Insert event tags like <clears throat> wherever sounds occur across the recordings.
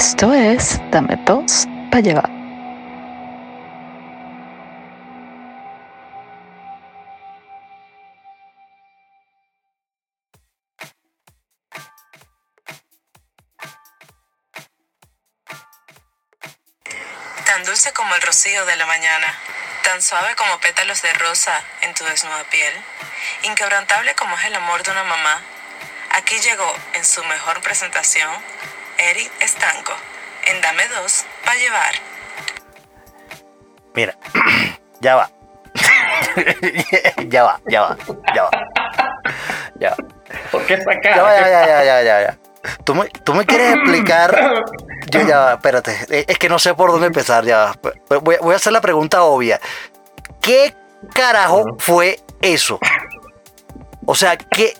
Esto es Dame dos para llevar. Tan dulce como el rocío de la mañana, tan suave como pétalos de rosa en tu desnuda piel, inquebrantable como es el amor de una mamá. Aquí llegó en su mejor presentación Eric Estanco en Dame dos para llevar. Mira, <clears throat> ya va. <laughs> ya va, ya va, ya va. Ya va. ¿Por qué esa Ya va, ya, ya, ya, ya, ya, ya. ¿Tú me, tú me quieres explicar? <clears throat> Yo ya va, espérate. Eh, Es que no sé por dónde empezar, ya va. Voy a hacer la pregunta obvia. ¿Qué carajo fue eso? O sea, ¿qué?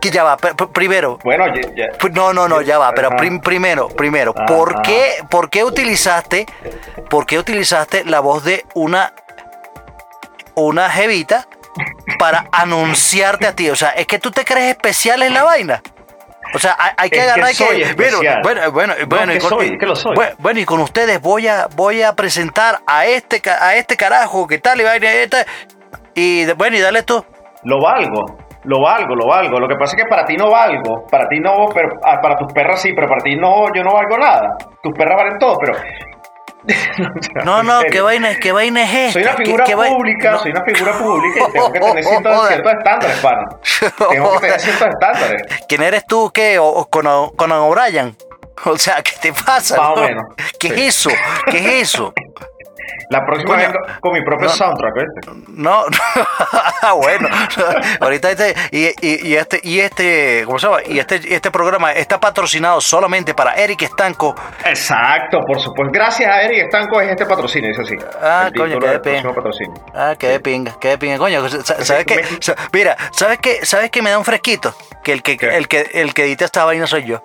Que ya va, pr- pr- primero, Bueno, ya, ya- No, no, no, ya va, pero prim- primero, primero, ¿por qué, ¿por qué utilizaste, por qué utilizaste la voz de una, una jevita para <laughs> anunciarte a ti? O sea, es que tú te crees especial en la vaina. O sea, hay, que Es que agarrar soy especial. bueno, bueno, bueno, No, bueno, es y que con, soy, que lo soy. Bueno, bueno, y con ustedes voy a, voy a presentar a este, a este carajo que tal y vaina, y bueno, y dale tú. lo valgo. Lo valgo, lo valgo. Lo que pasa es que para ti no valgo. Para ti no, pero ah, para tus perras sí, pero para ti no, yo no valgo nada. Tus perras valen todo, pero. <laughs> No, no, qué vaina, qué vaina es esta. Soy una ¿Qué- figura qué pública, no. soy una figura pública y tengo que <laughs> tener ciertos, estándares, pana. <laughs> Tengo que tener ciertos estándares. ¿Quién eres tú? ¿Qué? ¿O, o Conan, Conan O'Brien? O sea, ¿qué te pasa? Más o no? menos, ¿Qué sí. es eso? ¿Qué es eso? La próxima Coño. vengo con mi propio No. soundtrack, ¿viste? No, <laughs> no. <laughs> bueno, <laughs> ahorita este y, y- y este y este, ¿cómo se llama? Y este este programa está patrocinado solamente para Eric Estanco. Exacto, por supuesto. Gracias a Eric Estanco es este patrocinio, dice así. Ah, El coño, qué de patrocinio. Ah, qué de pinga, qué de pinga, coño. sa- ¿Sabes qué? me- Mira, ¿sabes qué? ¿Sabes qué me da un fresquito? Que el que ¿Qué? el que el que edita esta vaina soy yo.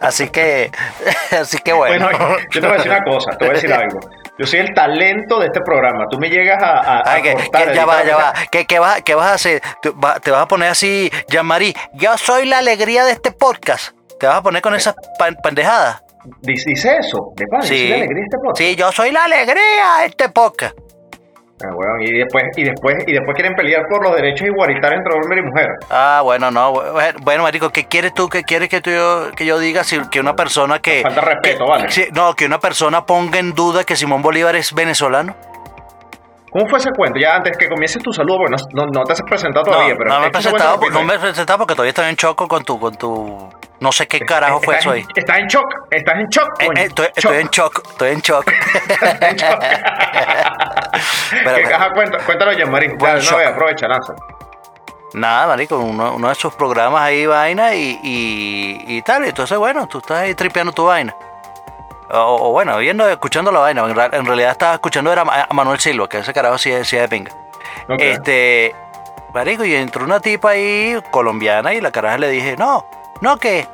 Así que <laughs> así que bueno. Bueno, yo <laughs> te voy a decir una cosa, te voy a decir algo. Yo soy el talento de este programa. Tú me llegas a, a, a Ay, que, cortar, que ya va, ya va. ¿Qué, qué vas, qué vas a hacer? Tú va- te vas a poner así, Jean-Marie. Yo soy la alegría de este podcast. Te vas a poner con esas pan- pendejadas. Dice, eso, de pana, Sí. la alegría de este podcast. Sí, yo soy la alegría de este podcast. Ah, y después, y después, y después quieren pelear por los derechos igualitarios entre hombre y mujer. Ah, bueno, no. Bueno, marico, ¿qué quieres tú? ¿Qué quieres que, tú, que yo diga? Si, que una persona que... Falta respeto, que- vale. no, que una persona ponga en duda que Simón Bolívar es venezolano. ¿Cómo fue ese cuento? Ya antes que comiences tu saludo, porque no, no, no te has presentado todavía, no, pero no me he ese presentado, no me he presentado porque todavía estoy en choco con tu... Con tu no sé qué carajo fue eso ahí. Estás en shock, estás en shock, Eh, eh, estoy, Shock. estoy en shock, estoy en shock. <laughs> En shock. <laughs> Pero, ¿Qué- pero- ajá, cuéntalo, ya, Marín. Dale, no, aprovecha, lanza. Nada, marico, uno, uno de sus programas ahí, vaina y, y, y tal. Entonces, bueno, tú estás ahí tripeando tu vaina. O, o bueno, viendo, escuchando la vaina. En, realidad estaba escuchando era a Manuel Silva, que ese carajo sí sí es de pinga. Ok. Este, marico, y entró una tipa ahí, colombiana, y la caraja le dije, no, no que,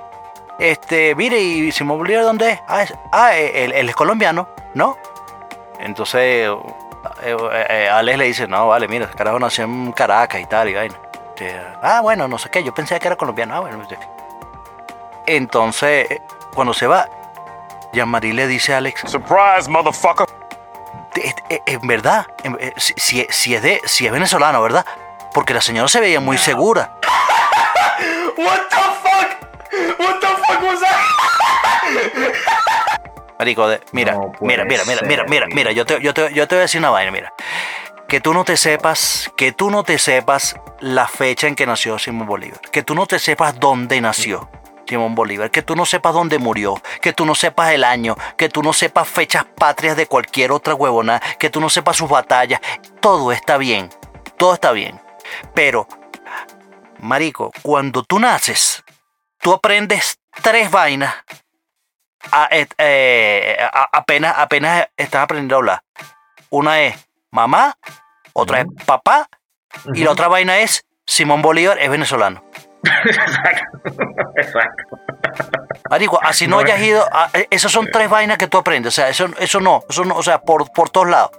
este, mire, y Simón Bolívar, ¿dónde es? Ah, es- ah, él, él es colombiano, ¿no? Entonces, eh, eh, eh, Alex le dice, no, vale, mira, carajo nació en Caracas y tal, y vaina. Ah, bueno, no sé qué, yo pensé que era colombiano, ah, bueno, no sé qué. Entonces, eh, cuando se va, Jean-Marie le dice a Alex, Surprise, motherfucker. "Eh, eh, en verdad, eh, si, si- si es de, si es venezolano, ¿verdad? Porque la señora se veía muy segura. <laughs> What the? What the fuck was that? Marico, de- mira, No mira, mira, mira, mira, mira, mira, yo te, yo, te, yo te voy a decir una vaina, mira. Que tú no te sepas, que tú no te sepas la fecha en que nació Simón Bolívar. Que tú no te sepas dónde nació Simón Bolívar. Que tú no sepas dónde murió. Que tú no sepas el año. Que tú no sepas fechas patrias de cualquier otra huevona. Que tú no sepas sus batallas. Todo está bien. Todo está bien. Pero, Marico, cuando tú naces, tú aprendes tres vainas a- eh, a- apenas, apenas estás aprendiendo a hablar. Una es mamá, otra es papá, y la otra vaina es Simón Bolívar es venezolano. <laughs> Exacto. Marico, así no No, hayas ido, a- eh, esas son tres vainas que tú aprendes, o sea, eso, eso no, eso no, o sea, por, por todos lados.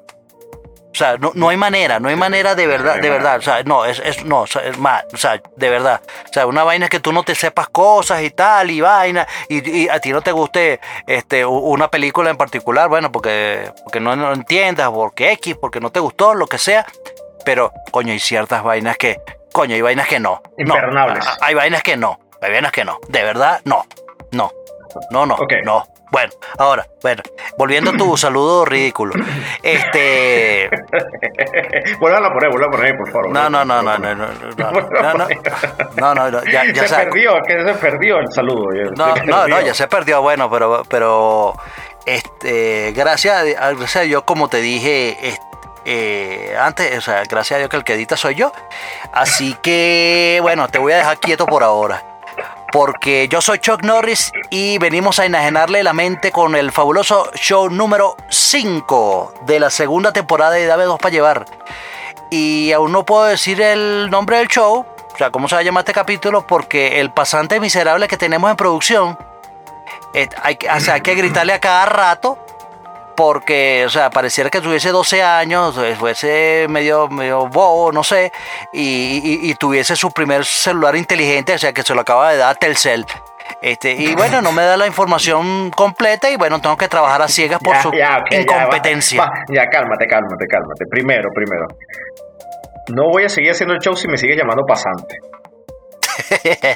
O sea, no, no hay manera, no hay manera de verdad, de verdad. O sea, no, es, es, no, es más, o sea, de verdad. O sea, una vaina es que tú no te sepas cosas y tal, y vaina, y, y a ti no te guste este, una película en particular, bueno, porque, porque no, no entiendas, porque X, porque no te gustó, lo que sea. Pero, coño, hay ciertas vainas que, coño, hay vainas que no. Imperdonables. Hay vainas que no, hay vainas que no. De verdad, no, no, no, no, no. Bueno, ahora, bueno, volviendo a tu saludo ridículo. Este. Vuelvan a poner, vuelvan a poner, por favor. No, no, no, no, no, no, no, no, no, no, ya, ya se sabes. perdió, que se perdió el saludo. No, no, no, ya se perdió, bueno, pero, pero, este, gracias, a- gracias a Dios, como te dije, este, eh, antes, o sea, gracias a Dios que el que edita soy yo. Así que, bueno, te voy a dejar quieto por ahora. Porque yo soy Chuck Norris y venimos a enajenarle la mente con el fabuloso show número 5 de la segunda temporada de Dame Dos para Llevar. Y aún no puedo decir el nombre del show, o sea, cómo se va a llamar este capítulo, porque el pasante miserable que tenemos en producción, eh, o sea, hay que gritarle a cada rato, porque, o sea, pareciera que tuviese 12 años, eh, fuese medio, medio bobo, no sé, y, y- y tuviese su primer celular inteligente, o sea, que se lo acaba de dar Telcel. Este, y <laughs> bueno, no me da la información completa y bueno, tengo que trabajar a ciegas por Ya, su ya, ya, incompetencia. va, Ya, cálmate, cálmate, cálmate. Primero, primero. No voy a seguir haciendo el show si me sigues llamando pasante. <laughs>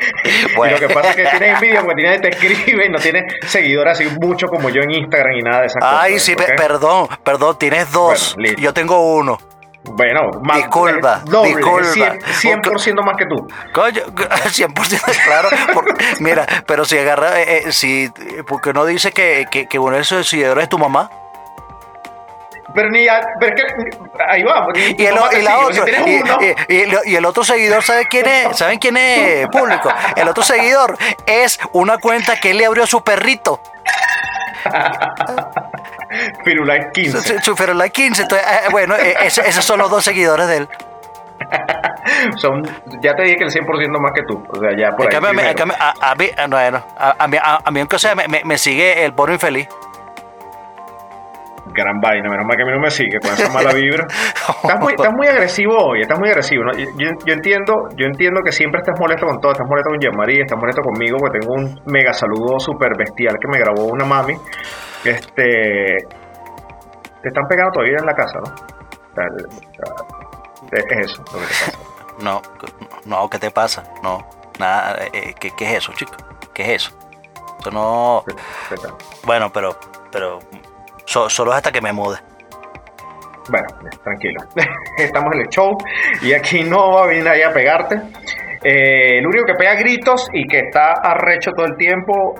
<laughs> Y lo que pasa es que tienes envidia porque tienes, te escribe y no tienes seguidores así mucho como yo en Instagram y nada de esas cosas. Ay, sí, pe- ¿ok? perdón, perdón, tienes dos. Bueno, yo tengo uno. Bueno, más, Disculpa, doble, disculpa. 100%, 100% más que tú. Coño, <laughs> 100% claro. por- mira, pero si agarra, eh, eh, si, porque no dice que, que, que uno de esos seguidores es tu mamá. Pero ni a- pero es que ahí vamos. tu Y el, y la si tienes y, uno, y- y el- y el otro seguidor, ¿sabe quién es? <laughs> ¿Saben quién es público? El otro seguidor es una cuenta que él le abrió a su perrito. <laughs> Firulais Su, 15. su- su Ferolite 15. Entonces, eh, bueno, eh, esos son los dos seguidores de él. <laughs> Son, ya te dije que el 100% más que tú. O sea, ya por ahí. cambio, a mí- a, a mí, aunque sea, me, me- me sigue el bono infeliz. Gran vaina, menos mal que a mí no me sigue con esa mala vibra. <laughs> Estás muy, estás muy agresivo hoy, estás muy agresivo. ¿no? Yo, entiendo yo entiendo que siempre estás molesto con todo, estás molesto con Jean-Marie, estás molesto conmigo porque tengo un mega saludo súper bestial que me grabó una mami. Este, te están pegando todavía en la casa, ¿no? O sea, es eso lo que te pasa. <laughs> No, no, ¿qué te pasa? No, nada, eh, ¿qué, qué es eso, chico? ¿Qué es eso? Eso no, bueno, pero, pero, so- solo es hasta que me mude. Bueno, tranquilo. <laughs> Estamos en el show y aquí no va a venir nadie a pegarte. Eh, el único que pega gritos y que está arrecho todo el tiempo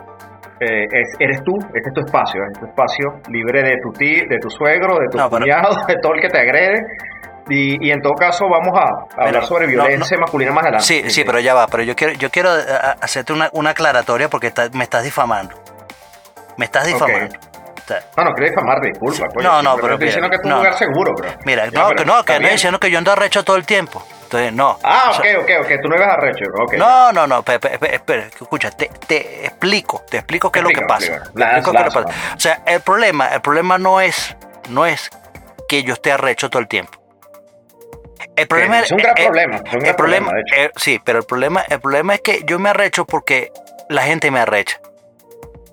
eh, es- eres tú. Este es tu espacio. Este es tu espacio libre de tu tío, de tu suegro, de tu No, pero- cuñado, <laughs> de todo el que te agrede. Y, y en todo caso vamos a, a hablar sobre no, violencia masculina más adelante. Sí, sí, pero ya va, pero yo quiero, yo quiero eh, hacerte una, una aclaratoria porque está- me estás difamando. Me estás difamando. No, no quiero difamarte, disculpa. coño. No, no, Simplemente pero Estoy diciendo mira, que es un no. lugar seguro, bro. mira, Ya, no, pero que no, que no diciendo que yo ando arrecho todo el tiempo. Entonces, no. Ah, ok, ok, ok. Tú no ibas arrecho. No, no, no, espera, espera, espera, escucha, te, te explico, te explico qué es lo que pasa. explico qué es lo. O sea, el problema, el problema no es, no es que yo esté arrecho todo el tiempo. El problema es un gran problema, es un gran el problema, problema, de hecho. eh, sí, pero el problema, el problema es que yo me arrecho porque la gente me arrecha.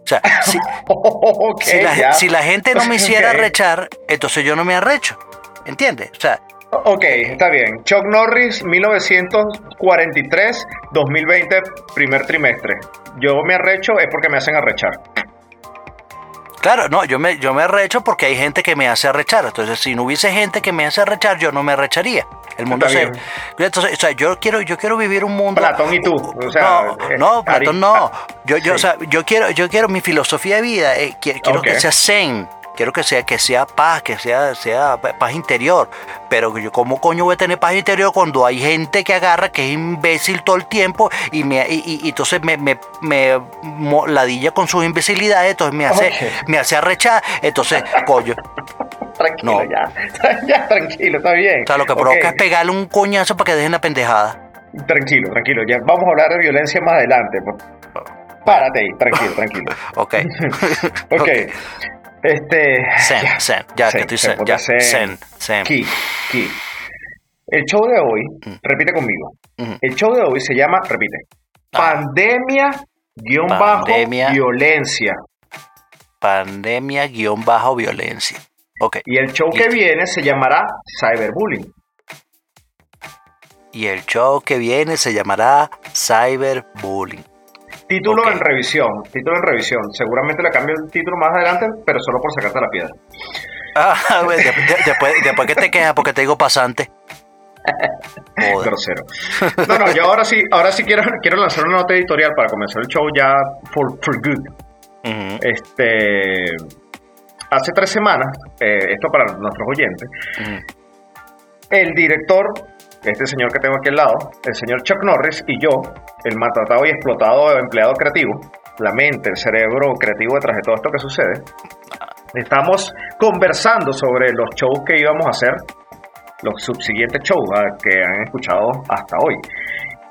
O sea, <laughs> si, Ok, si, la, si la gente no me hiciera Ok. arrechar, entonces yo no me arrecho. ¿Entiendes? O sea, Ok, está bien. Chuck Norris, 1943, 2020, primer trimestre. Yo me arrecho es porque me hacen arrechar. Claro, no, yo me, yo me arrecho porque hay gente que me hace arrechar. Entonces, si no hubiese gente que me hace arrechar, yo no me arrecharía. El mundo se. Entonces, o sea, yo quiero, yo quiero vivir un mundo. Platón y tú, o sea, no, eh, no, Platón no. Yo, yo, sí. o sea, yo quiero, yo quiero mi filosofía de vida. eh, qui- quiero, Ok. que sea zen. Quiero que sea, que sea paz, que sea, sea paz interior. Pero yo, ¿cómo coño voy a tener paz interior cuando hay gente que agarra, que es imbécil todo el tiempo y me y, y- entonces me, me, me ladilla con sus imbecilidades, entonces me hace, Ok. me hace arrechar. Entonces, coño. Tranquilo, No. ya. <laughs> Ya, tranquilo, está bien. O sea, lo que provoca es pegarle un coñazo para que dejen la pendejada. Tranquilo, tranquilo. Ya vamos a hablar de violencia más adelante. pues. Párate ahí, tranquilo, tranquilo. <laughs> <laughs> Ok. Ok. Este. Zen, ya. zen, ya Zen, que estoy zen, ya, zen. zen, zen. Ki, ki. El show de hoy, repite conmigo. Ujú. El show de hoy se llama, repite, Pandemia guion bajo violencia. Pandemia guion bajo violencia. Ok. Y el show que viene se llamará Cyberbullying. Y el show que viene se llamará Cyberbullying. Título en revisión, título en revisión. Seguramente le cambio el título más adelante, pero solo por sacarte la piedra. Ah, <laughs> de- de- después, después que te quejas porque te digo pasante. Grosero. No, no, yo ahora sí, ahora sí quiero, quiero lanzar una nota editorial para comenzar el show ya for, for good. Este, hace tres semanas, eh, esto para nuestros oyentes, el director, este señor que tengo aquí al lado, el señor Chuck Norris y yo, el maltratado y explotado empleado creativo, la mente, el cerebro creativo detrás de todo esto que sucede, estamos conversando sobre los shows que íbamos a hacer, los subsiguientes shows ah, que han escuchado hasta hoy.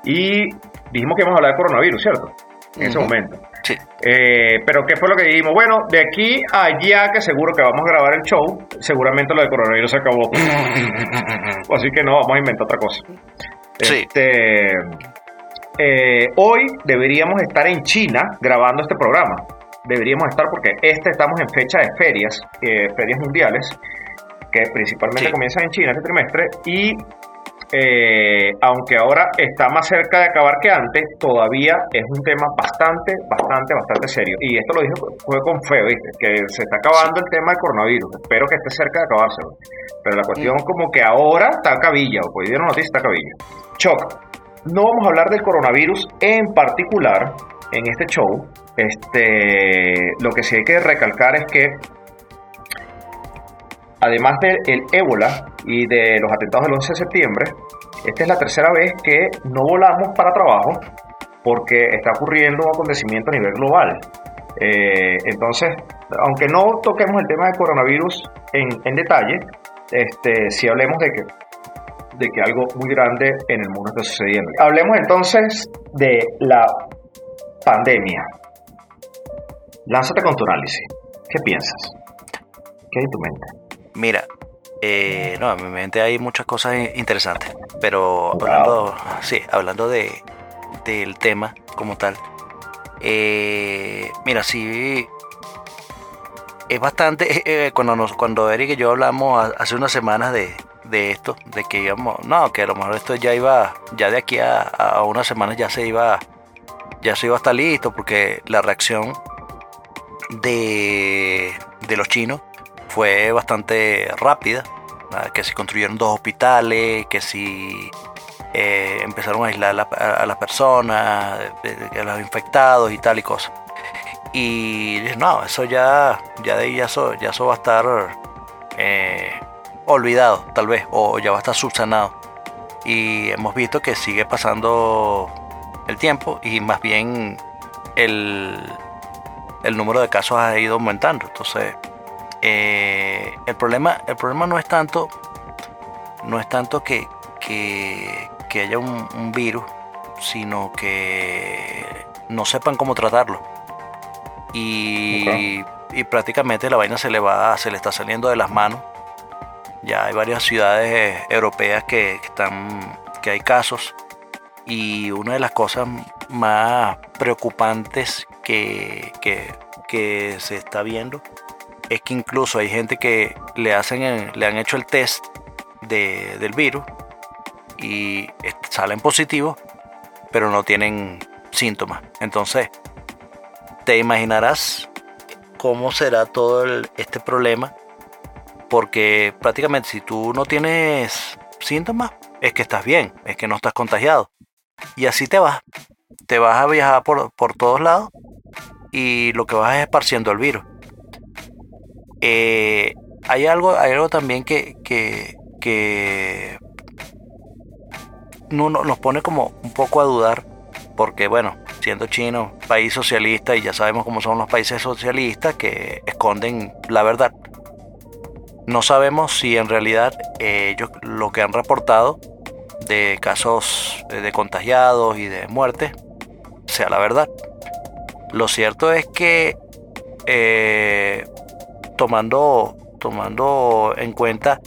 Y dijimos que íbamos a hablar de coronavirus, ¿cierto? En ese momento. Sí. Eh, pero ¿qué fue lo que dijimos? Bueno, de aquí a allá que seguro que vamos a grabar el show, seguramente lo de coronavirus se acabó. <laughs> Así que no, vamos a inventar otra cosa. Sí. Este, eh, hoy deberíamos estar en China grabando este programa. Deberíamos estar porque este estamos en fecha de ferias, eh, ferias mundiales, que principalmente Sí. comienzan en China este trimestre y eh, aunque ahora está más cerca de acabar que antes, todavía es un tema bastante, bastante, bastante serio. Y esto lo dije fue con fe, ¿viste? Que se está acabando el tema del coronavirus. Espero que esté cerca de acabarse. ¿no? Pero la cuestión como que ahora está cabilla, o pues dieron noticia está cabilla. Choc, no vamos a hablar del coronavirus en particular en este show. Este, lo que sí hay que recalcar es que además del ébola y de los atentados del 11 de septiembre, esta es la tercera vez que no volamos para trabajo porque está ocurriendo un acontecimiento a nivel global. Eh, entonces, aunque no toquemos el tema del coronavirus en, detalle, este, sí hablemos de que, de que algo muy grande en el mundo está sucediendo. Hablemos entonces de la pandemia. Lánzate con tu análisis. ¿Qué piensas? ¿Qué hay en tu mente? Mira, eh, no, en mi mente hay muchas cosas interesantes, pero hablando, sí, hablando de, del tema como tal, eh, mira, sí, es bastante, <laughs> eh, cuando, nos, cuando Eric y yo hablamos hace unas semanas de, de esto, de que íbamos, no, que a lo mejor esto ya iba, ya de aquí a, a unas semanas ya se iba, ya se iba a estar listo, porque la reacción de, de los chinos fue bastante rápida, que si construyeron dos hospitales, que si eh, empezaron a aislar a, la- a las personas, de- de- a los infectados y tal y cosas. Y no, eso ya, ya de ya eso, ya eso va a estar eh, olvidado, tal vez, o ya va a estar subsanado. Y hemos visto que sigue pasando el tiempo y más bien el, el número de casos ha ido aumentando. Entonces, eh, el, problema, el problema no es tanto, no es tanto que, que, que haya un, un virus, sino que no sepan cómo tratarlo. Y, y prácticamente la vaina se le va, se le está saliendo de las manos. Ya hay varias ciudades europeas que, que están, que hay casos. Y una de las cosas más preocupantes que, que, que se está viendo es que incluso hay gente que le hacen le han hecho el test de- del virus y salen positivos pero no tienen síntomas. Entonces te imaginarás cómo será todo este problema porque prácticamente si tú no tienes síntomas es que estás bien es que no estás contagiado. Y así te vas te vas a viajar por, por todos lados y lo que vas es esparciendo el virus eh, hay algo, hay algo también que, que, que no, no- nos pone como un poco a dudar, porque bueno, siendo chino, país socialista, y ya sabemos cómo son los países socialistas que esconden la verdad. No sabemos si en realidad ellos lo que han reportado de casos eh, de contagiados y de muertes sea la verdad. Lo cierto es que eh, tomando, tomando en cuenta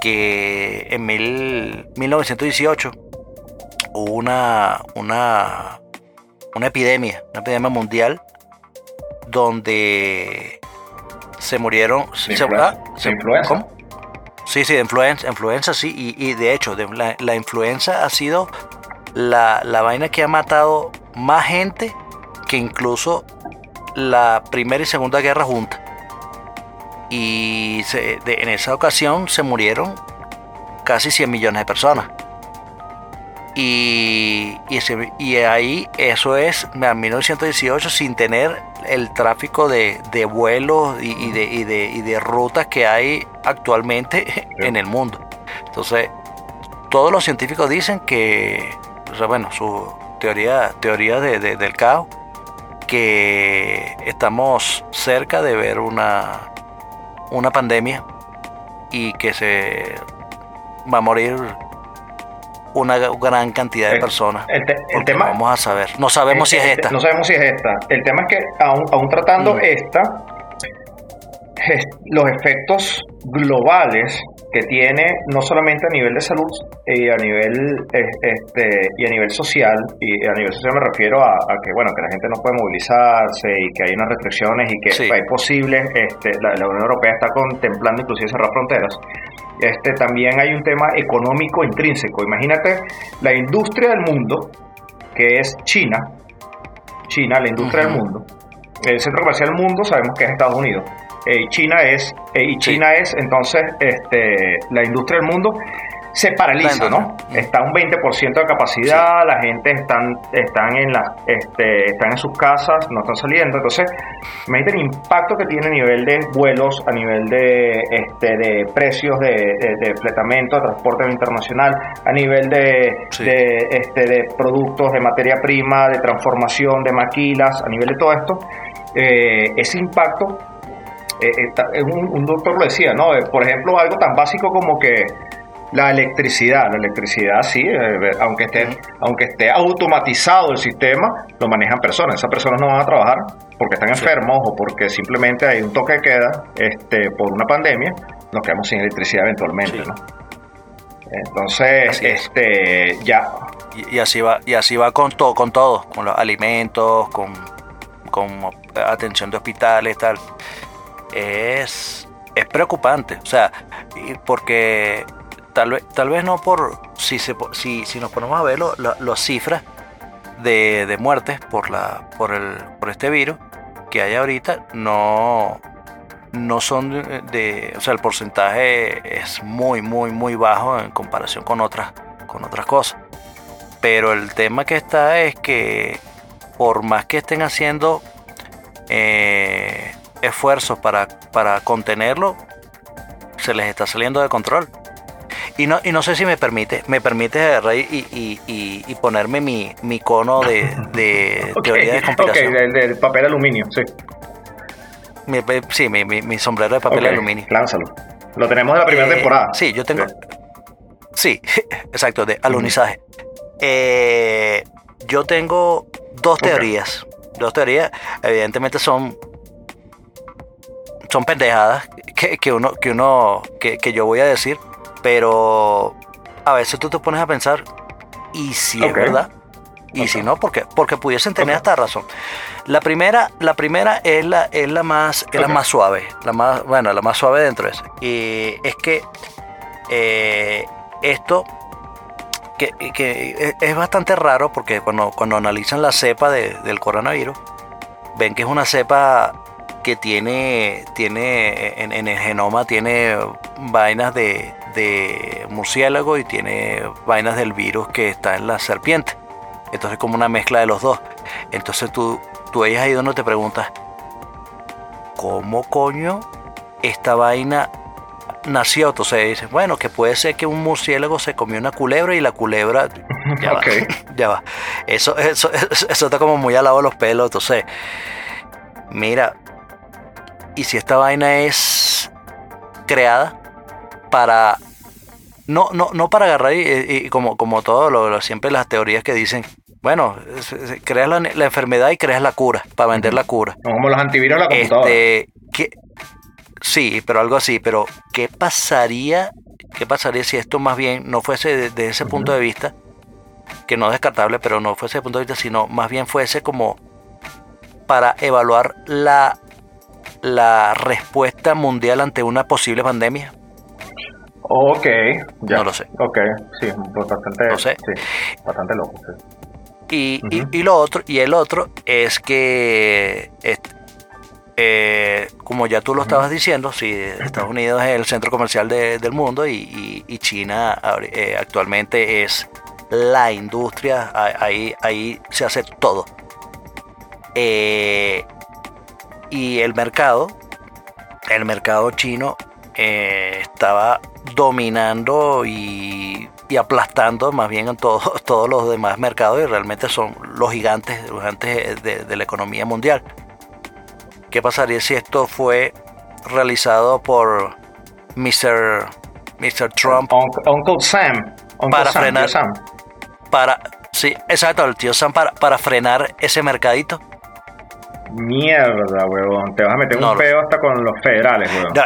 que en mil- 1918 hubo una, una, una epidemia, una epidemia mundial, donde se murieron... De se- influenza. ah, De influenza. ¿cómo? Sí, sí, de influenza, influenza sí, y, y de hecho, de- la, la influenza ha sido la, la vaina que ha matado más gente que incluso la Primera y Segunda Guerra juntas. Y se- de- en esa ocasión se murieron casi 100 millones de personas. Y, y, ahí eso es en 1918 sin tener el tráfico de, de vuelos y, y de, y, de, y de rutas que hay actualmente <laughs> en el mundo. Entonces, todos los científicos dicen que, o sea, bueno, su teoría, teoría de- de- del caos, que estamos cerca de ver una, una pandemia y que se va a morir una gran cantidad de personas. el te- el porque tema- vamos a saber. No sabemos si es esta. No sabemos si es esta. El tema es que aún, aún tratando Mm. esta, es- los efectos globales que tiene no solamente a nivel de salud y a nivel eh, este y a nivel social y a nivel social me refiero a, a que bueno que la gente no puede movilizarse y que hay unas restricciones y que Sí. hay posibles este, la, la Unión Europea está contemplando inclusive cerrar fronteras este también hay un tema económico intrínseco imagínate la industria del mundo que es China China la industria del Ujú. mundo el centro comercial del mundo sabemos que es Estados Unidos eh, y China es eh, y Sí. China es entonces este la industria del mundo se paraliza, ¿no? Está un 20% de capacidad, la gente están, están en la, este, están en sus casas, no están saliendo. Entonces, imagínate el impacto que tiene a nivel de vuelos, a nivel de, este, de precios de, de, de fletamento, de transporte internacional, a nivel de, Sí. de, este, de productos, de materia prima, de transformación, de maquilas, a nivel de todo esto. eh, ese impacto eh, eh, eh, un, un doctor lo decía, ¿no? Eh, Por ejemplo, algo tan básico como que la electricidad, la electricidad sí, eh, aunque esté, aunque esté automatizado el sistema, lo manejan personas. Esas personas no van a trabajar porque están Sí. enfermos o porque simplemente hay un toque de queda este, por una pandemia, nos quedamos sin electricidad eventualmente, Sí. ¿no? Entonces, Así es. este, ya, Y, y así va, y así va con todo, con todo, con los alimentos, con, con atención de hospitales, tal. Es, es preocupante, o sea, porque tal vez, tal vez no por si se si, si nos ponemos a ver las cifras de, de muertes por la por el por este virus que hay ahorita no no son de, de- o sea el porcentaje es muy muy muy bajo en comparación con otras con otras cosas. Pero el tema que está es que por más que estén haciendo eh, esfuerzos para, para contenerlo, se les está saliendo de control. Y no, y no sé si me permite, me permite agarrar y, y- y- y ponerme mi, mi cono de, de <laughs> ok, teoría de ok, conspiración. del, del papel aluminio, sí. Mi- sí, mi, mi- mi sombrero de papel Ok, aluminio. Lánzalo. Lo tenemos de la primera Eh, temporada. Sí, yo tengo. Sí. Sí, <laughs> exacto, de alunizaje. Eh, yo tengo dos Ok. teorías. Dos teorías, evidentemente son. Son pendejadas que, que uno, que uno, que, que yo voy a decir, pero a veces tú te pones a pensar, ¿y si es verdad? Y si no, ¿por qué? Porque pudiesen tener Ok. hasta razón. La primera, la primera es la, es la más, es la más suave, la más, bueno, la más suave dentro de eso. Y es que eh, esto que, que es- es bastante raro porque cuando, cuando analizan la cepa de- del coronavirus, ven que es una cepa que tiene, tiene en, en el genoma tiene vainas de, de murciélago y tiene vainas del virus que está en la serpiente. Entonces como una mezcla de los dos. Entonces tú, tú ahí es ahí donde te preguntas, ¿cómo coño esta vaina nació? Entonces dices, bueno, que puede ser que un murciélago se comió una culebra y la culebra... Ya <laughs> Ok. va, ya va. Eso, eso, eso, eso está como muy al lado de los pelos. Entonces, mira, ¿y si esta vaina es creada para... No, no, no para agarrar y, y como, como todo, lo, lo- siempre las teorías que dicen, bueno, creas la, la enfermedad y creas la cura, para vender la cura. Como los antivirus la computadora. Este, que, sí, pero algo así. Pero, ¿qué pasaría? ¿Qué pasaría si esto más bien no fuese desde ese punto de vista? Que no es descartable, pero no fuese desde ese punto de vista, sino más bien fuese como para evaluar la, la respuesta mundial ante una posible pandemia. Ok, ya. No lo sé. Ok, sí, pues bastante, No sé. sí, bastante loco. sí. Y, y- lo otro, y el otro es que eh, como ya tú lo estabas diciendo, si Estados Unidos es el centro comercial de- del mundo y, China eh, actualmente es la industria, ahí, ahí se hace todo. Eh, y el mercado, el mercado chino eh, estaba dominando y, y aplastando más bien en todos <laughs> todos los demás mercados y realmente son los gigantes, los gigantes de, de la economía mundial. ¿Qué pasaría si esto fue realizado por Mr. Mr. Trump Uncle, Uncle Sam. Uncle Para Sam, frenar. Sam. para, sí, exacto, el tío Sam para, para frenar ese mercadito? Mierda, huevón. Te vas a meter No un peo hasta con los federales, huevón. No,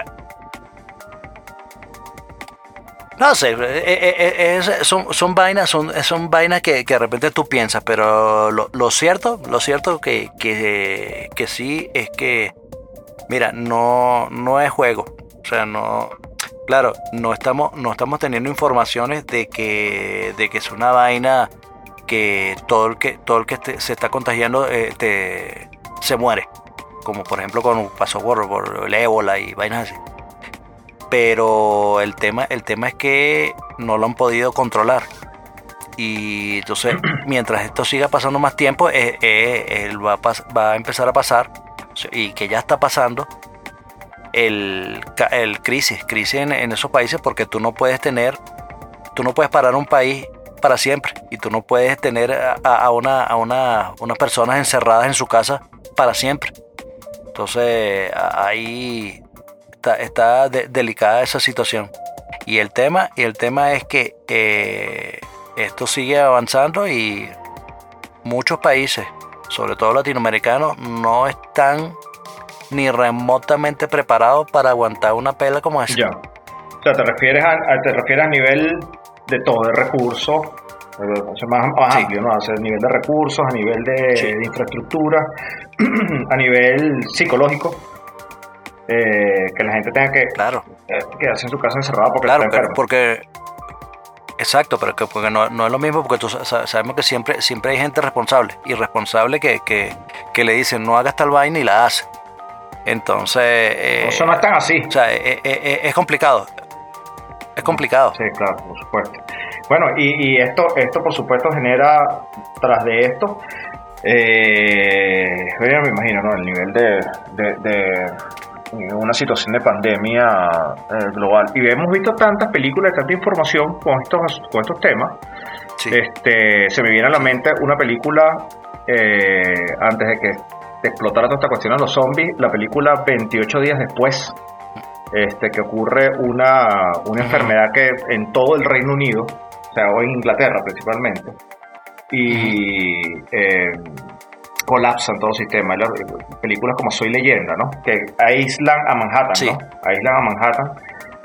No sé, eh, eh, eh, es- son, son vainas, son, son vainas que, que de repente tú piensas, pero lo, lo cierto, lo cierto que, que, que sí es que, mira, no, no es juego. O sea, no, claro, no estamos, no estamos teniendo informaciones de que, de que es una vaina que todo el que, todo el que se está contagiando eh, te- se muere. Como por ejemplo cuando pasó por, por el ébola y vainas así pero el tema, el tema es que no lo han podido controlar. Y entonces, <clears throat> mientras esto siga pasando más tiempo, eh, eh, va, a va a empezar a pasar, y que ya está pasando, el, crisis, crisis en, en esos países, porque tú no puedes tener, tú no puedes parar un país para siempre, y tú no puedes tener a, a una, a una, unas personas encerradas en su casa para siempre. Entonces, ahí está, está de- delicada esa situación. Y el tema, y el tema es que eh, esto sigue avanzando y muchos países, sobre todo latinoamericanos, no están ni remotamente preparados para aguantar una pela como esa. Ya. O sea, te refieres a, a- te refieres a nivel de todo, de recursos, más, más Sí. amplio, ¿no? O sea, a nivel de recursos, a nivel de, Sí. de infraestructura, <clears throat> a nivel psicológico, eh, que la gente tenga que Claro, eh, quedarse en su casa encerrada porque claro, está porque exacto, pero que porque no, no es lo mismo porque tú sa- sabemos que siempre siempre hay gente responsable y responsable que, que, que le dicen no hagas tal vaina y la hace. Entonces, eh, Eso no es tan así. O sea, eh, es complicado. Es complicado. Sí, claro, por supuesto. Bueno, y, y esto, esto por supuesto genera, tras de esto, eh, me imagino, ¿no? El nivel de, de- de una situación de pandemia eh, global. Y hemos visto tantas películas y tanta información con estos, con estos temas. Sí. Este, se me viene a la mente una película, eh, antes de que explotara toda esta cuestión de los zombies, la película 28 días después, este, que ocurre una, una enfermedad que en todo el Reino Unido, sea, o en Inglaterra principalmente, y eh, colapsan todo el sistema. Las- Películas como Soy Leyenda, ¿no? Que aíslan a Manhattan, Sí. ¿no? Aíslan a Manhattan.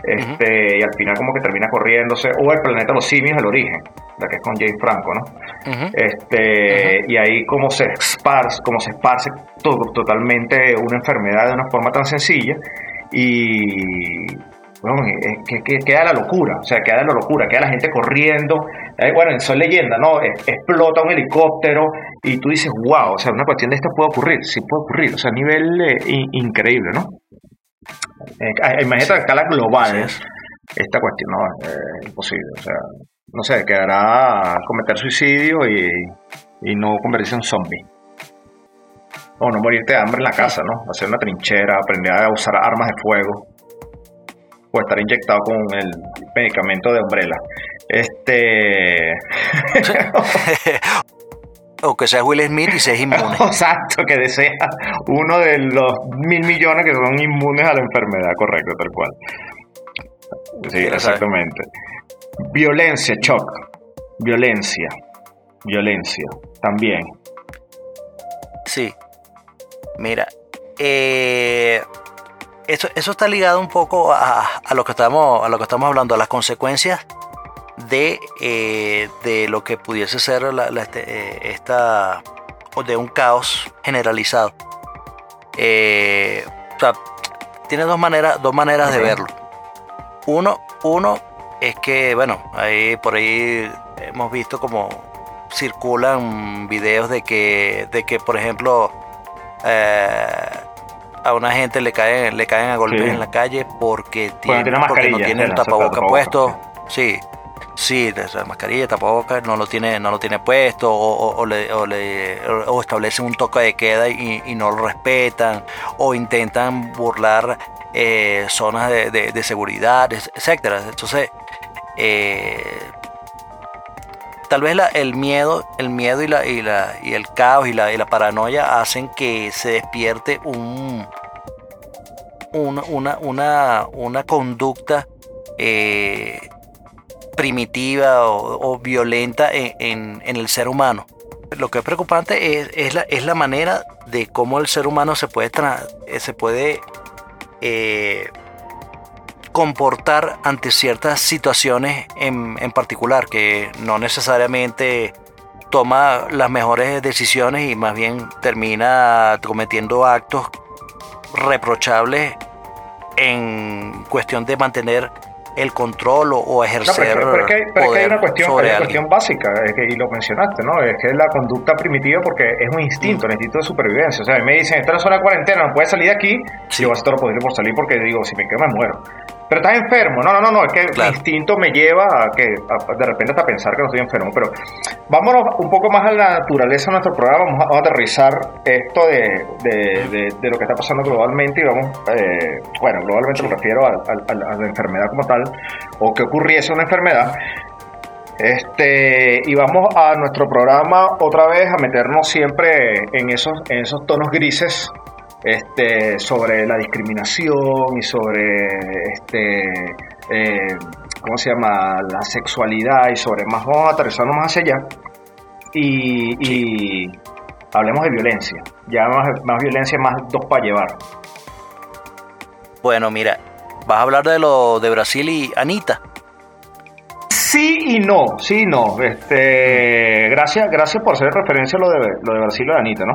Este, Y al final como que termina corriéndose, o el planeta de los simios, el origen, la que es con James Franco, ¿no? Ujú. este y ahí como se esparce como se esparce todo, totalmente una enfermedad de una forma tan sencilla y bueno, es que, que- queda la locura o sea queda la locura queda la gente corriendo. Eh, bueno en Soy Leyenda no Es- explota un helicóptero y tú dices wow o sea una cuestión de esta puede ocurrir sí puede ocurrir o sea a nivel eh, in- increíble no Eh, ah, imagínate a escala global es. esta cuestión no Eh, imposible o sea no sé quedará cometer suicidio y, y no convertirse en zombie. O no morirte de hambre en la casa no hacer una trinchera aprender a usar armas de fuego o estar inyectado con el medicamento de Umbrella. Este <laughs> o que sea Will Smith y seas inmune. <laughs> exacto que desea uno de los mil millones que son inmunes a la enfermedad correcto tal cual. Sí exactamente. Violencia shock. Violencia. Violencia también. Sí. Mira, eh, eso, eso está ligado un poco a, a lo que estamos, a lo que estamos hablando, a las consecuencias de, eh, de lo que pudiese ser la, la- este, eh, esta o de un caos generalizado. Eh, o sea, tiene dos maneras, dos maneras de verlo. Uno, uno es que, bueno, ahí por ahí hemos visto como circulan videos de que, de que por ejemplo, eh, a una gente le caen, le caen a golpes Sí. en la calle porque tiene, tiene porque no tiene el tapaboca tapabocas, puesto. Sí, sí, esa mascarilla, tapabocas, no lo tiene, no lo tiene puesto, o, o- o le, o, le- o establecen un toque de queda y, y no lo respetan, o intentan burlar eh, zonas de, de- de seguridad, etcétera. Entonces, eh, tal vez el miedo, el miedo y la, y la y el caos y la, y la paranoia hacen que se despierte un una, una, una, conducta eh, primitiva o, violenta en, en- en el ser humano. Lo que es preocupante es, es la, es la manera de cómo el ser humano se puede, eh, se puede eh, comportar ante ciertas situaciones en, en particular, que no necesariamente toma las mejores decisiones y más bien termina cometiendo actos reprochables en cuestión de mantener el control o, o No, ejercer pero, es que- pero es que, pero es que hay una cuestión, sobre hay una cuestión básica, es que- y lo mencionaste, ¿no? Es que es la conducta primitiva porque es un instinto, Mm. un instinto de supervivencia. O sea, me dicen, esta es la zona de cuarentena, no puedes salir de aquí, Sí. yo voy a hacer todo lo posible por salir porque digo, si me quedo me muero. Pero estás enfermo, no, no, no, no, es que Claro. mi instinto me lleva a que a- de repente hasta pensar que no estoy enfermo. Pero vámonos un poco más a la naturaleza de nuestro programa, vamos a, vamos a aterrizar esto de, de- de- de lo que está pasando globalmente y vamos, eh, bueno, globalmente me refiero a- a la enfermedad como tal, o que ocurriese una enfermedad. Este, y vamos a nuestro programa otra vez a meternos siempre en esos, en esos tonos grises este, sobre la discriminación y sobre este, eh, ¿cómo se llama? la sexualidad y sobre más, vamos a aterrizarnos más hacia allá y, y hablemos de violencia, ya más, más violencia, más dos para llevar. Bueno, mira, vas a hablar de lo de Brasil y Anita. Sí y no, sí y no. Este, gracias, gracias por hacer referencia a lo de, lo de Brasil y de Anita, ¿no?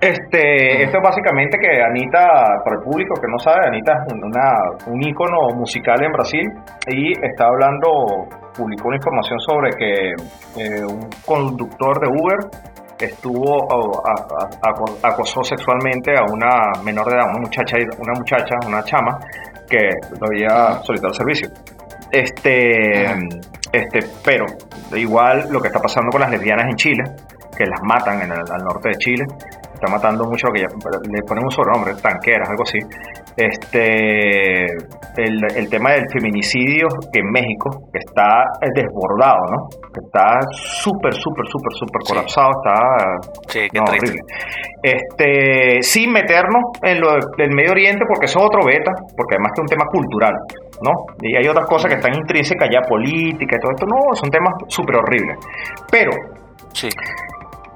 Este, esto es básicamente que Anita, para el público que no sabe, Anita es una, un ícono musical en Brasil y está hablando, publicó una información sobre que eh, un conductor de Uber estuvo a- a- acosó sexualmente a una menor de edad, una muchacha, una muchacha, una chama que lo había solicitado el servicio. Este, este, pero igual lo que está pasando con las lesbianas en Chile, que las matan en el, al norte de Chile, está matando mucho lo que ya- le ponen un sobrenombre, tanqueras, algo así. Este, el, el tema del feminicidio en México está desbordado, ¿no? Está súper, súper, súper, súper Sí. colapsado, está Sí, qué no, horrible. Este, sin meternos en lo del Medio Oriente, porque eso es otro beta, porque además que es un tema cultural, ¿no? Y hay otras cosas que están intrínsecas ya, política y todo esto, no, son temas súper horribles. Pero, Sí.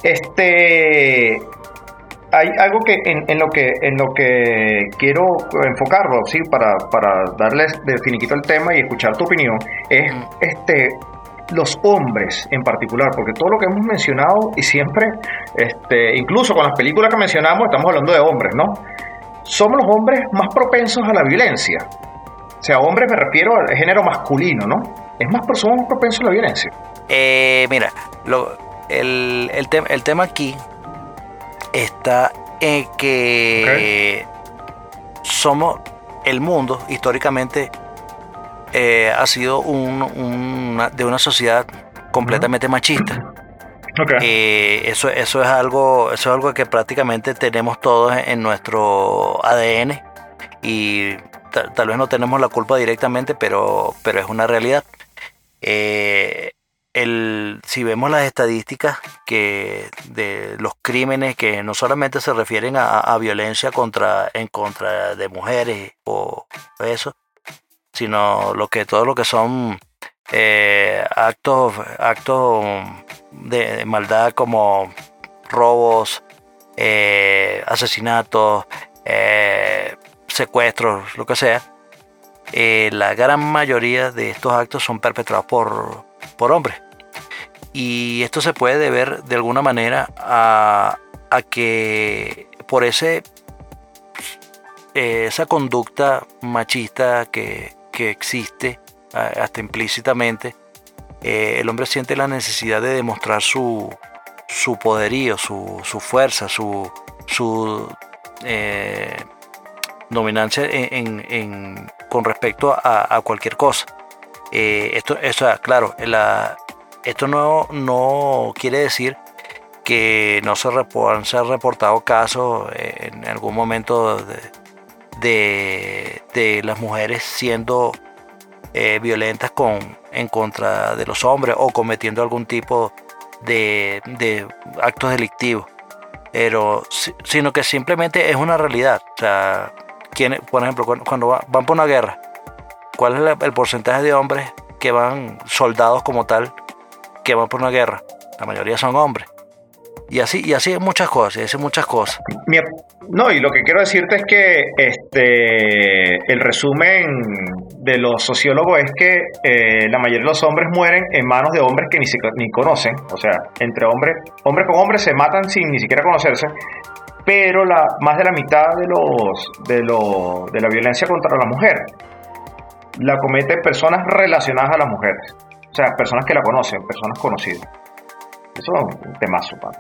este, hay algo que en, en lo que en lo que quiero enfocarlo, sí, para, para darles de finiquito el tema y escuchar tu opinión, es este los hombres en particular, porque todo lo que hemos mencionado y siempre, este, incluso con las películas que mencionamos, estamos hablando de hombres, ¿no? Somos los hombres más propensos a la violencia. O sea, hombres me refiero al género masculino, ¿no? Es más, somos más propensos a la violencia. Eh, mira, lo- el, el, tem- el tema aquí está en que somos el mundo históricamente eh, ha sido un- una- de una sociedad completamente machista. <clears throat> Eh, eso, eso es algo, eso es algo que prácticamente tenemos todos en nuestro ADN y ta- tal vez no tenemos la culpa directamente, pero, pero es una realidad. Eh, el, si vemos las estadísticas que de los crímenes que no solamente se refieren a, violencia contra en contra de mujeres o eso, sino lo que todo lo que son eh, actos actos de, maldad como robos, eh, asesinatos, eh, secuestros, lo que sea, la gran mayoría de estos actos son perpetrados por, por hombres. Y esto se puede deber de alguna manera a, a que por ese eh, esa conducta machista que, que existe hasta implícitamente, eh, el hombre siente la necesidad de demostrar su, su poderío, su, su fuerza, su, su eh, dominancia en, en- con respecto a, cualquier cosa. Eh, esto, eso, claro, la- esto no, no quiere decir que no se, repo- se han reportado casos eh, en algún momento de, de, las mujeres siendo eh, violentas con, en contra de los hombres o cometiendo algún tipo de, de actos delictivos. Pero, si- sino que simplemente es una realidad. O sea, ¿quién- por ejemplo, cuando, cuando va- van por una guerra, ¿cuál es el porcentaje de hombres que van, soldados como tal, que van por una guerra? La mayoría son hombres. Y así, y así muchas cosas, y muchas cosas. No, y lo que quiero decirte es que este el resumen de los sociólogos es que eh, la mayoría de los hombres mueren en manos de hombres que ni, se- ni conocen. O sea, entre hombres, hombres con hombres se matan sin ni siquiera conocerse. Pero la, más de la mitad de los de, lo- de la violencia contra la mujer la cometen personas relacionadas a las mujeres. O sea, personas que la conocen, personas conocidas. Eso es un temazo, pan.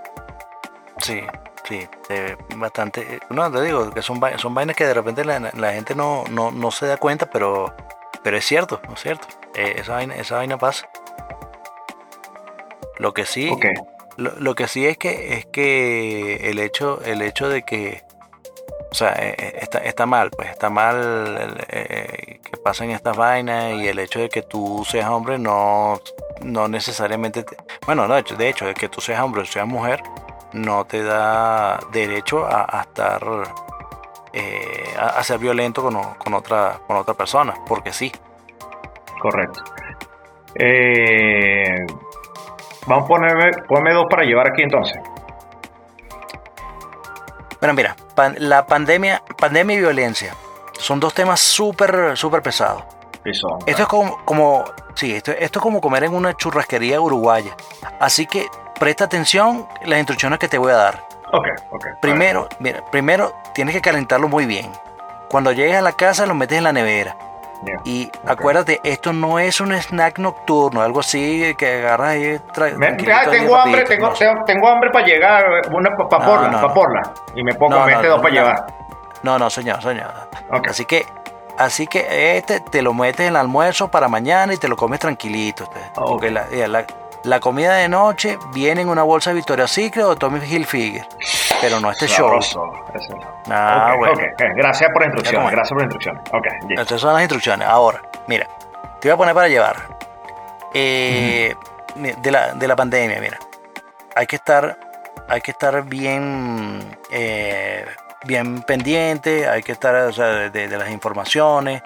Sí, sí, eh, bastante. eh, No, te digo que son, son vainas que de repente la, la gente no, no, no se da cuenta, pero, pero es cierto, ¿no es cierto? Eh, esa, vaina, esa vaina pasa. Lo que sí, lo, lo que sí es que es que el hecho, el hecho de que, o sea, eh, eh, está, está mal, pues está mal eh, que pasen estas vainas y el hecho de que tú seas hombre no, no necesariamente, te- bueno, no, de hecho, de hecho, de que tú seas hombre o seas mujer no te da derecho a, a estar, eh, a, a ser violento con, con otra, con otra persona, porque sí. Correcto. Eh, vamos a ponerme, ponme dos para llevar aquí entonces. Bueno, mira, pan- la pandemia, pandemia y violencia son dos temas súper, súper pesados. Esto es como, como sí, esto, esto es como comer en una churrasquería uruguaya. Así que presta atención las instrucciones que te voy a dar. Ok, ok. Primero, mira, primero tienes que calentarlo muy bien. Cuando llegues a la casa lo metes en la nevera. Y acuérdate, esto no es un snack nocturno, algo así que agarras ahí. tra- Me- tranquilito ah, ahí tengo hambre, rapidito, tengo, no. tengo, tengo hambre para llegar, una pa, pa No, porla, no, pa porla. Y me pongo no, este dos para llevar. No, no, señor, señor. Así que, así que este te lo metes en el almuerzo para mañana y te lo comes tranquilito. usted. Porque la, la- la comida de noche viene en una bolsa de Victoria's Secret o Tommy Hilfiger. Pero no este show. Sabroso, ese. Ah, bueno. Gracias por la instrucción, Ya, ¿cómo es? gracias por la instrucción. Ok, ya. Estas son las instrucciones. Ahora, mira, te voy a poner para llevar. Eh, de, la, de la pandemia, mira. Hay que estar, hay que estar bien, eh, bien pendiente, hay que estar o sea, de, de las informaciones.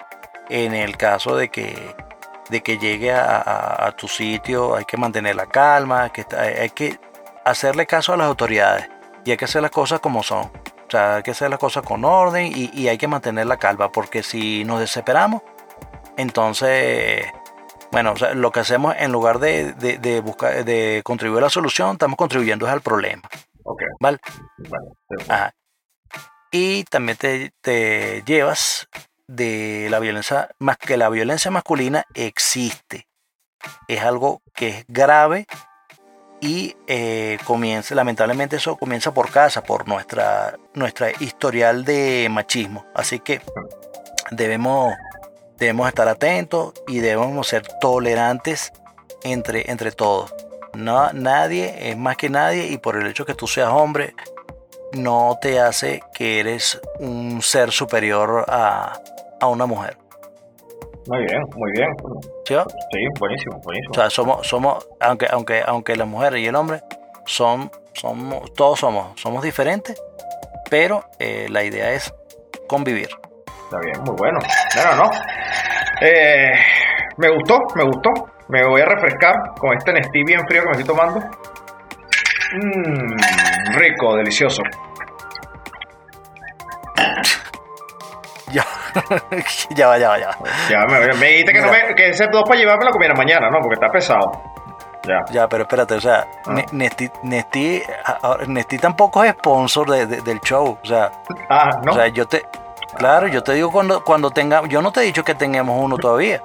En el caso de que, de que llegue a, a- a tu sitio, hay que mantener la calma, hay que, hay que hacerle caso a las autoridades y hay que hacer las cosas como son. O sea, hay que hacer las cosas con orden y, y hay que mantener la calma, porque si nos desesperamos, entonces, bueno, o sea, lo que hacemos en lugar de, de- de buscar, de contribuir a la solución, estamos contribuyendo al problema, Ok, ¿vale? vale. Ajá. Y también te, te llevas de la violencia, más que la violencia masculina existe. Es algo que es grave y eh, comienza, lamentablemente eso comienza por casa, por nuestra, nuestra historial de machismo. Así que debemos, debemos estar atentos y debemos ser tolerantes entre, entre todos. No, nadie es más que nadie y por el hecho que tú seas hombre no te hace que eres un ser superior a, a una mujer. Muy bien, muy bien. ¿sí va? Sí, buenísimo, buenísimo. O sea, somos, somos, aunque, aunque, aunque la mujer y el hombre son, somos, todos somos, somos diferentes, pero eh, la idea es convivir. Está bien, muy bueno. Bueno, no. Eh, me gustó, me gustó. Me voy a refrescar con este Nestí bien frío que me estoy tomando. Mmm, rico, delicioso. <laughs> ya va, ya va, ya va. Ya, me, me dijiste que, no me, que ese dos para llevarme lo comiera mañana, ¿no? Porque está pesado. Ya. Ya, pero espérate, o sea, Ah. Ne- Nesti, Nesti, Nesti tampoco es sponsor de- de- del show. O sea, Ah, ¿no? o sea, yo te. Claro, yo te digo cuando, cuando tenga. Yo no te he dicho que tengamos uno todavía.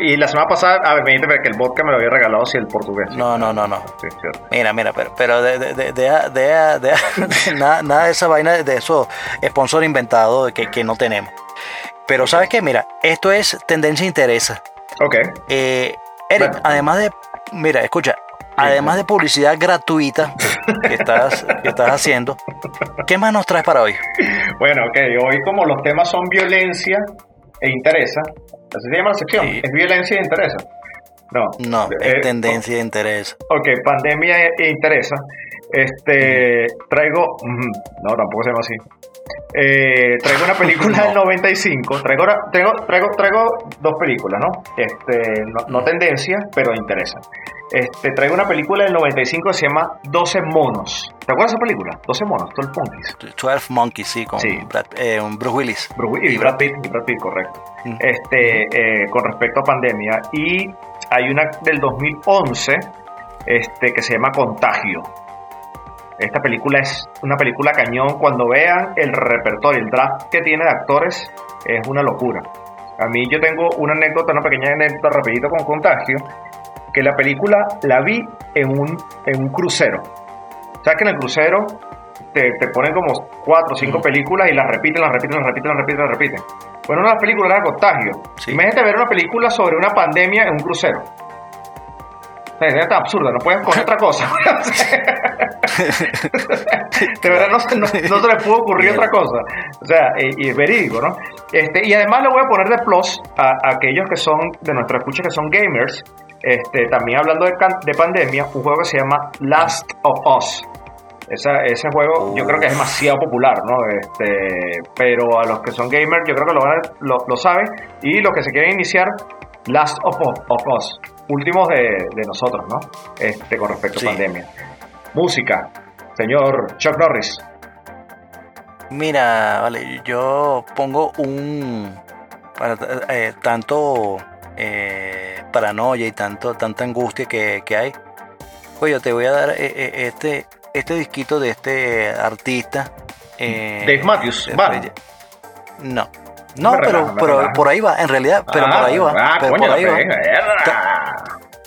Y la semana pasada, a ver, me dijiste que el vodka me lo había regalado si el portugués. No, no, no, no. Sí, cierto. Mira, mira, pero, pero de, de, de, <laughs> nada, nada de esa vaina, de eso, sponsor inventado que, que no tenemos. Pero ¿sabes qué? Mira, esto es tendencia interesa. Ok. Eh, Eric, Bueno. además de, mira, escucha, además de publicidad gratuita que estás, que estás haciendo, ¿qué más nos traes para hoy? Bueno, ok. Hoy, como los temas son violencia e interesa, así se llama la sección. Sí. Es violencia e interesa. No. No, Eh, es tendencia de interés. Ok, pandemia e interesa. Este, traigo, no, tampoco se llama así. Eh, traigo una película <laughs> No. del 95. Traigo, traigo, traigo, traigo dos películas, ¿no? Este, no, no tendencia, pero interesa. Este, traigo una película del 95 que se llama 12 monos. ¿Te acuerdas de esa película? 12 monos, 12 monkeys. 12 Monkeys, sí, con Sí. Brad- eh, un Bruce Willis. Bruce- y Brad Pitt, y Brad Pitt, correcto. Mm. Este, eh, con respecto a pandemia. Y hay una del 2011 este, que se llama Contagio. Esta película es una película cañón. Cuando vean el repertorio, el draft que tiene de actores, es una locura. A mí yo tengo una anécdota, una pequeña anécdota rapidito con Contagio, que la película la vi en un, en un crucero. ¿Sabes que en el crucero te, te ponen como cuatro o cinco películas y las repiten, las repiten, las repiten, las repiten, las repiten? Bueno, una películas era Contagio. Sí. Imagínate ver una película sobre una pandemia en un crucero. Es tan absurda, no puedes coger otra cosa. <laughs> de verdad no, se- no, no se les pudo ocurrir otra cosa. O sea, y, es verídico, ¿no? Este, y además le voy a poner de plus a, a aquellos que son, de nuestra escucha, que son gamers. Este, también hablando de, de pandemia, un juego que se llama Last of Us. Esa- ese juego yo creo que es demasiado popular, ¿no? Este, pero a los que son gamers yo creo que lo, lo, lo saben. Y los que se quieren iniciar, Last of, of Us. Últimos de, de nosotros, ¿no? Este, con respecto Sí. a pandemia. Música, señor Chuck Norris. Mira, vale, yo pongo un para, eh, tanto eh, paranoia y tanto tanta angustia que, que hay. Oye, te voy a dar eh, eh, este este disquito de este artista. eh, Dave Matthews, de- No, no, pero, relaja, pero por ahí va, en realidad, pero por ahí va, ah, pero coño, por ahí va.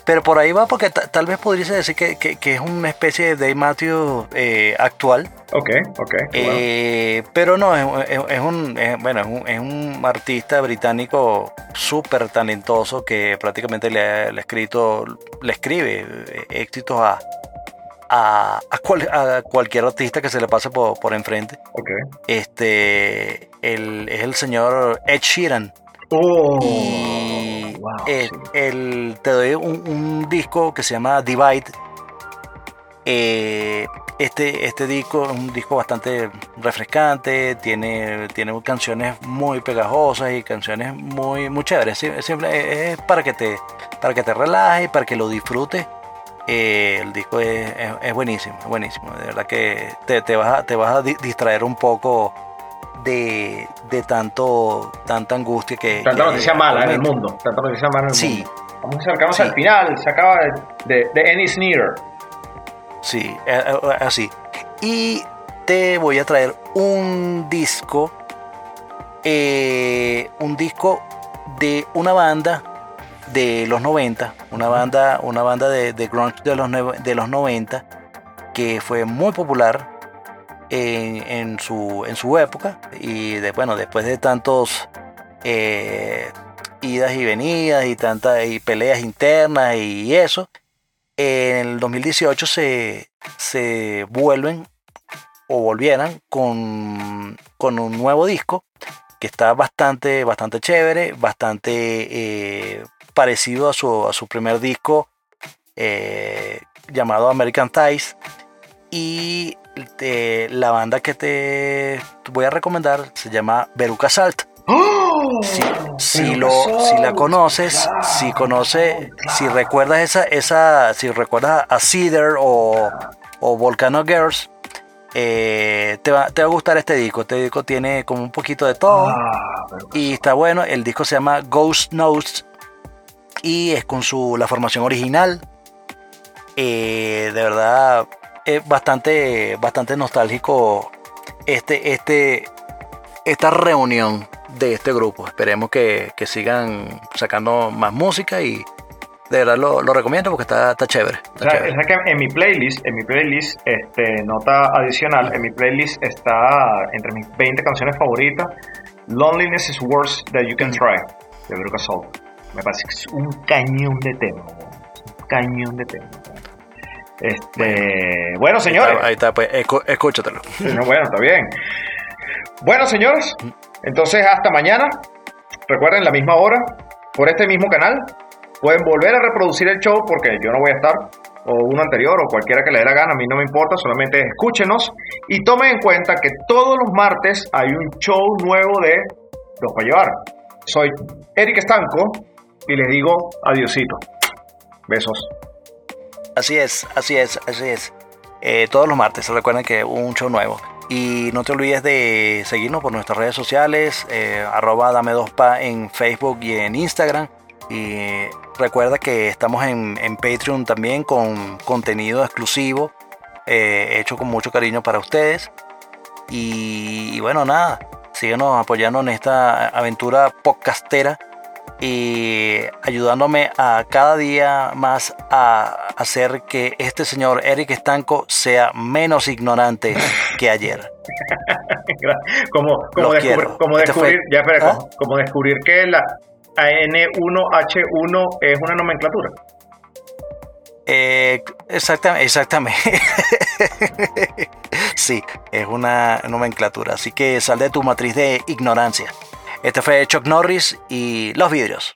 Pero por ahí va porque ta- tal vez podría decir que, que- que es una especie de Dave Matthews eh, actual. Ok, ok. Eh, pero no, es, es- es un, es- bueno, es un, es un artista británico súper talentoso que prácticamente le ha, le ha escrito, le escribe eh, éxitos a, a, a cual- a cualquier artista que se le pase por, por enfrente. Ok. Este, el, es el señor Ed Sheeran. Oh, Y wow, eh, sí. el- te doy un, un disco que se llama Divide. Eh, este, este disco es un disco bastante refrescante, tiene, tiene canciones muy pegajosas y canciones muy, muy chéveres. Siempre es para que te, para que te relajes, para que lo disfrutes. Eh, el disco es, es- es buenísimo, es buenísimo. De verdad que te, te vas, a, te vas a di- distraer un poco de, de tanto, tanta angustia que... Tanta que noticia hay mala en el mundo. Tanta noticia mala en el Sí, mundo. Vamos a acercarnos Sí. al final. Se acaba de, de, Ennis Near. Sí, eh, eh, así. Y te voy a traer un disco, eh, un disco de una banda de los 90, una banda, una banda de, de grunge de los, de los 90 que fue muy popular en, su, en su época y bueno, después de tantos eh, idas y venidas y tantas y peleas internas y eso, en el 2018 se, se vuelven o volvieran con, con un nuevo disco que está bastante, bastante chévere, bastante eh, parecido a su, a su primer disco eh, llamado American Ties. Y la banda que te voy a recomendar se llama Veruca Salt. Si, si lo, si la conoces, si conoce, si recuerdas esa, esa, si recuerdas a Cedar o, o Volcano Girls, Eh, te, va, te va a gustar este disco. Este disco tiene como un poquito de todo. Ah, Y está bueno. El disco se llama Ghost Notes. Y es con su, la formación original. Eh, de verdad, es bastante, bastante nostálgico este, este, esta reunión de este grupo. Esperemos que, que sigan sacando más música y de verdad lo, lo recomiendo porque está, está chévere. está O sea, chévere. es que en mi playlist, en mi playlist, este, nota adicional, en mi playlist está entre mis 20 canciones favoritas, Loneliness is Worse That You Can Try, de Veruca Salt. Me parece que es un cañón de tema, un cañón de tema. Este, bueno, Ahí señores, está, ahí está, pues escúchatelo. No, bueno, está bien. Bueno, señores, entonces hasta mañana. Recuerden, la misma hora, por este mismo canal. Pueden volver a reproducir el show porque yo no voy a estar, o uno anterior, o cualquiera que le dé la gana, a mí no me importa, solamente escúchenos y tomen en cuenta que todos los martes hay un show nuevo de Los para llevar. Soy Eric Estanco y les digo adiosito. Besos. Así es, así es, así es. Eh, todos los martes, recuerden que un show nuevo. Y no te olvides de seguirnos por nuestras redes sociales, eh, arroba dame dos pa en Facebook y en Instagram. Y recuerda que estamos en, en Patreon también con contenido exclusivo, eh, hecho con mucho cariño para ustedes. Y, y bueno, nada, síguenos apoyando en esta aventura podcastera y ayudándome a cada día más a hacer que este señor Eric Estanco sea menos ignorante que ayer. <laughs> como, como, descubrir, Este fue- descubrir, ya, espera, ¿Ah? como, como descubrir que la AN1H1 es una nomenclatura. Eh, exactamente, exactamente. <laughs> sí, es una nomenclatura. Así que sal de tu matriz de ignorancia. Este fue Chuck Norris y los vidrios.